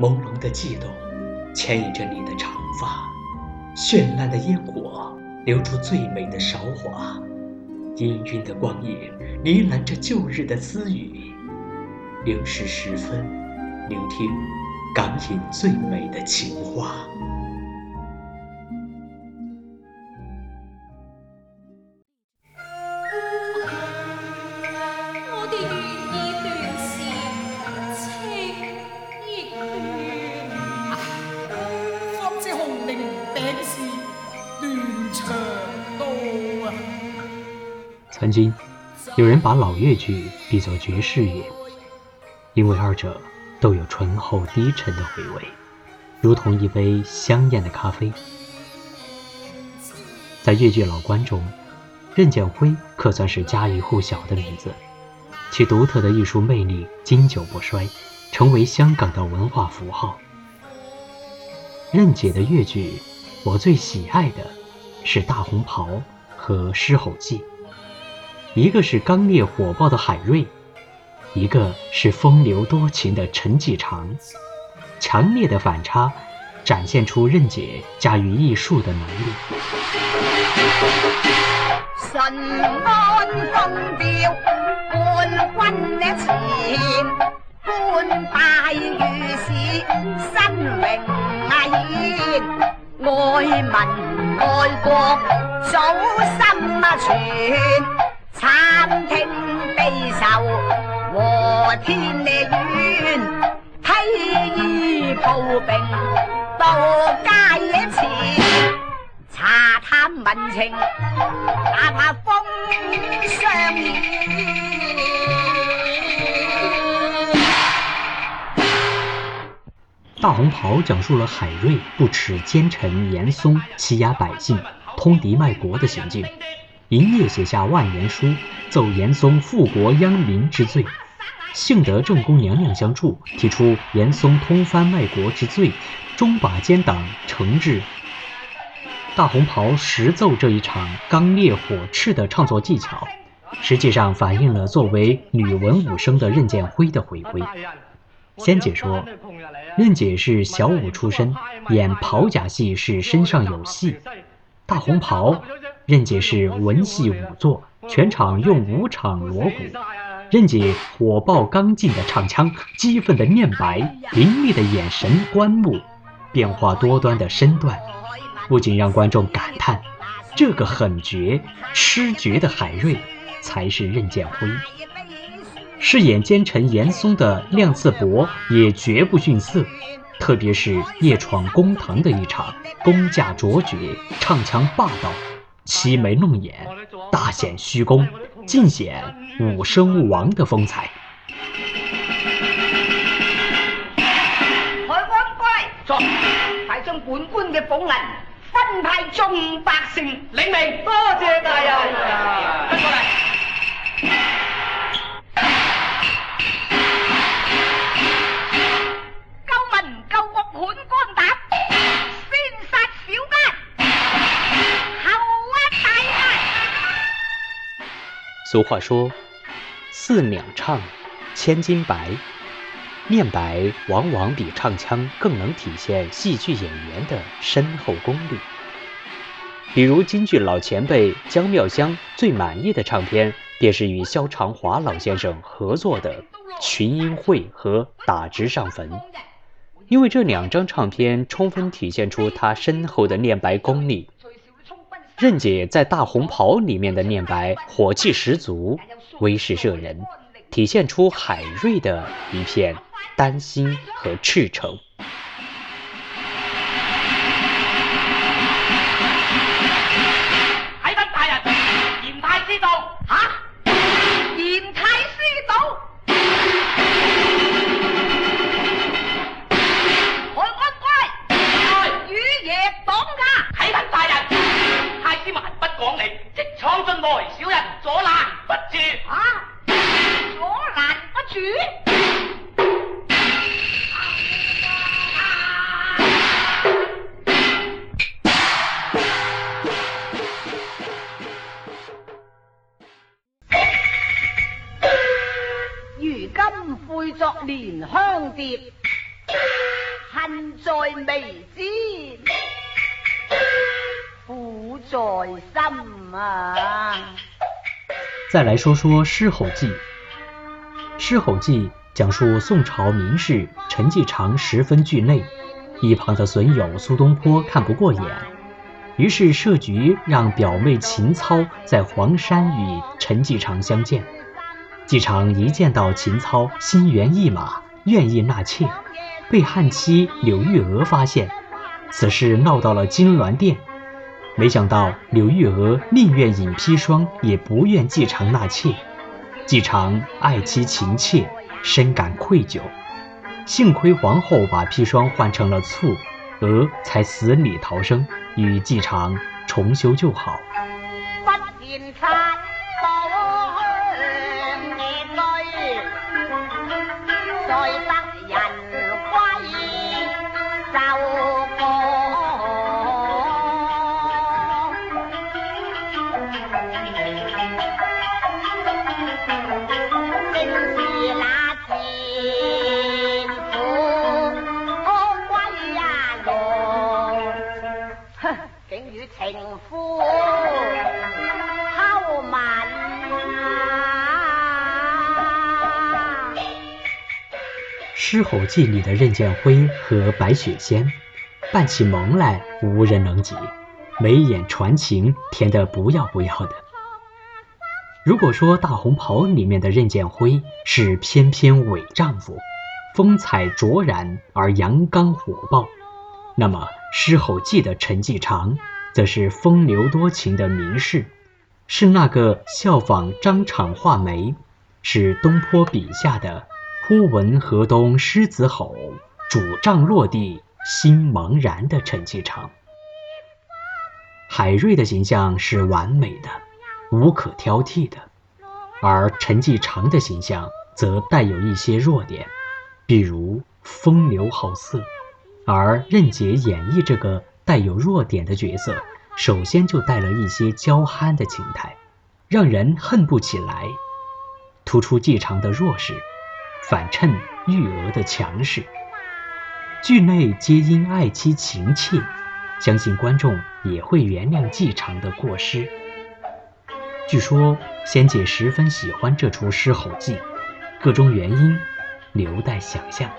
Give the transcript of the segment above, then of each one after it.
朦胧的悸动，牵引着你的长发。绚烂的烟火，流出最美的韶华。氤氲的光影，呢喃着旧日的私语。零时十分，聆听港影最美的情话。今，有人把老越剧比作爵士乐，因为二者都有醇厚低沉的回味，如同一杯香艳的咖啡。在越剧老观中，任剑辉可算是家喻户晓的名字，其独特的艺术魅力经久不衰，成为香港的文化符号。任姐的越剧，我最喜爱的是《大红袍》和《狮吼记》。一个是刚烈火爆的海瑞，一个是风流多情的陈继常，强烈的反差，展现出任姐驾驭艺术的能力。顺安风调，冠军前，官拜御史，新荣宴，爱民爱国，早心啊全。参听悲愁和天愿，披衣抱病到街前，查探民情，哪怕风霜雨。大红袍讲述了海瑞不耻奸臣严嵩欺压百姓、通敌卖国的行径。一夜写下万言书，奏严嵩复国殃民之罪，幸得正宫娘娘相助，提出严嵩通藩卖国之罪，终把奸党惩治。大红袍实奏这一场刚烈火炽的唱作技巧，实际上反映了作为女文武生的任剑辉的回归。仙姐说，任姐是小武出身，演袍甲戏是身上有戏，大红袍。任姐是文戏武作，全场用武场锣鼓。任姐火爆刚劲的唱腔，激愤的念白，凌厉的眼神观目，变化多端的身段，不仅让观众感叹，这个狠绝、痴绝的海瑞，才是任剑辉。饰演奸臣严嵩的亮次伯也绝不逊色，特别是夜闯公堂的一场，功架卓绝，唱腔霸道。齐眉弄眼，大显虚功，尽显武生王的风采。海官过来，坐，快将本官嘅俸银分派众百姓。领命，多谢大人。跟过来。俗话说：“四两唱，千斤白。”念白往往比唱腔更能体现戏剧演员的深厚功力。比如京剧老前辈姜妙香最满意的唱片，便是与萧长华老先生合作的《群英会》和《打直上坟》，因为这两张唱片充分体现出他深厚的念白功力。任姐在大红袍里面的念白火气十足，威势慑人，体现出海瑞的一片丹心和赤诚。如今悔作莲香蝶。在眉间，苦在心啊！再来说说《狮吼记》。《狮吼记》讲述宋朝名士陈继常十分惧内，一旁的损友苏东坡看不过眼，于是设局让表妹秦操在黄山与陈继常相见。季常一见到秦操，心猿意马，愿意纳妾，被汉妻柳玉娥发现，此事闹到了金銮殿。没想到柳玉娥宁愿饮砒霜，也不愿继常纳妾。季常爱妻情切，深感愧疚。幸亏皇后把砒霜换成了醋，娥才死里逃生，与季常重修旧好。《狮吼记》里的任剑辉和白雪仙，扮起萌来无人能及，眉眼传情，甜得不要不要的。如果说《大红袍》里面的任剑辉是翩翩伪丈夫，风采卓然而阳刚火爆，那么《狮吼记》的陈继常则是风流多情的名士，是那个效仿张敞画眉，是东坡笔下的。忽闻河东狮子吼，拄杖落地心茫然的陈继常。海瑞的形象是完美的，无可挑剔的，而陈继常的形象则带有一些弱点，比如风流好色。而任杰演绎这个带有弱点的角色，首先就带了一些娇憨的情态，让人恨不起来，突出继常的弱势。反衬玉娥的强势，剧内皆因爱妻情切，相信观众也会原谅继常的过失。据说仙姐十分喜欢这出《狮吼记》，各种原因留待想象。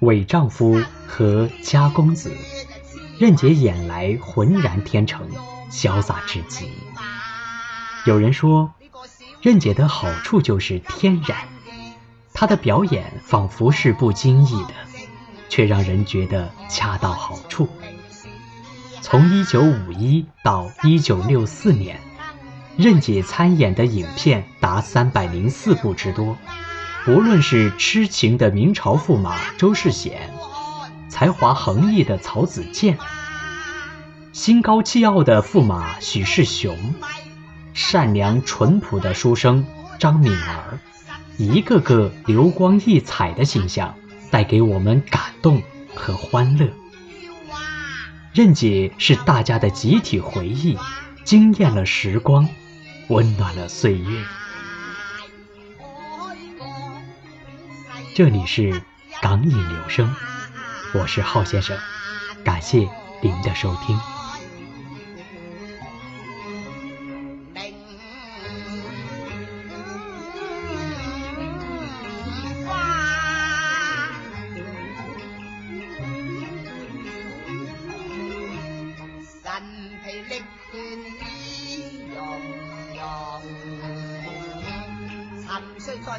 伪丈夫和家公子，任姐演来浑然天成，潇洒至极。有人说，任姐的好处就是天然，她的表演仿佛是不经意的，却让人觉得恰到好处。从1951到1964年，任姐参演的影片达304部之多。无论是痴情的明朝驸马周世显，才华横溢的曹子建，心高气傲的驸马许世雄，善良淳朴的书生张敏儿，一个个流光溢彩的形象，带给我们感动和欢乐。任姐是大家的集体回忆，惊艳了时光，温暖了岁月。这里是港影留声，我是浩先生，感谢您的收听。在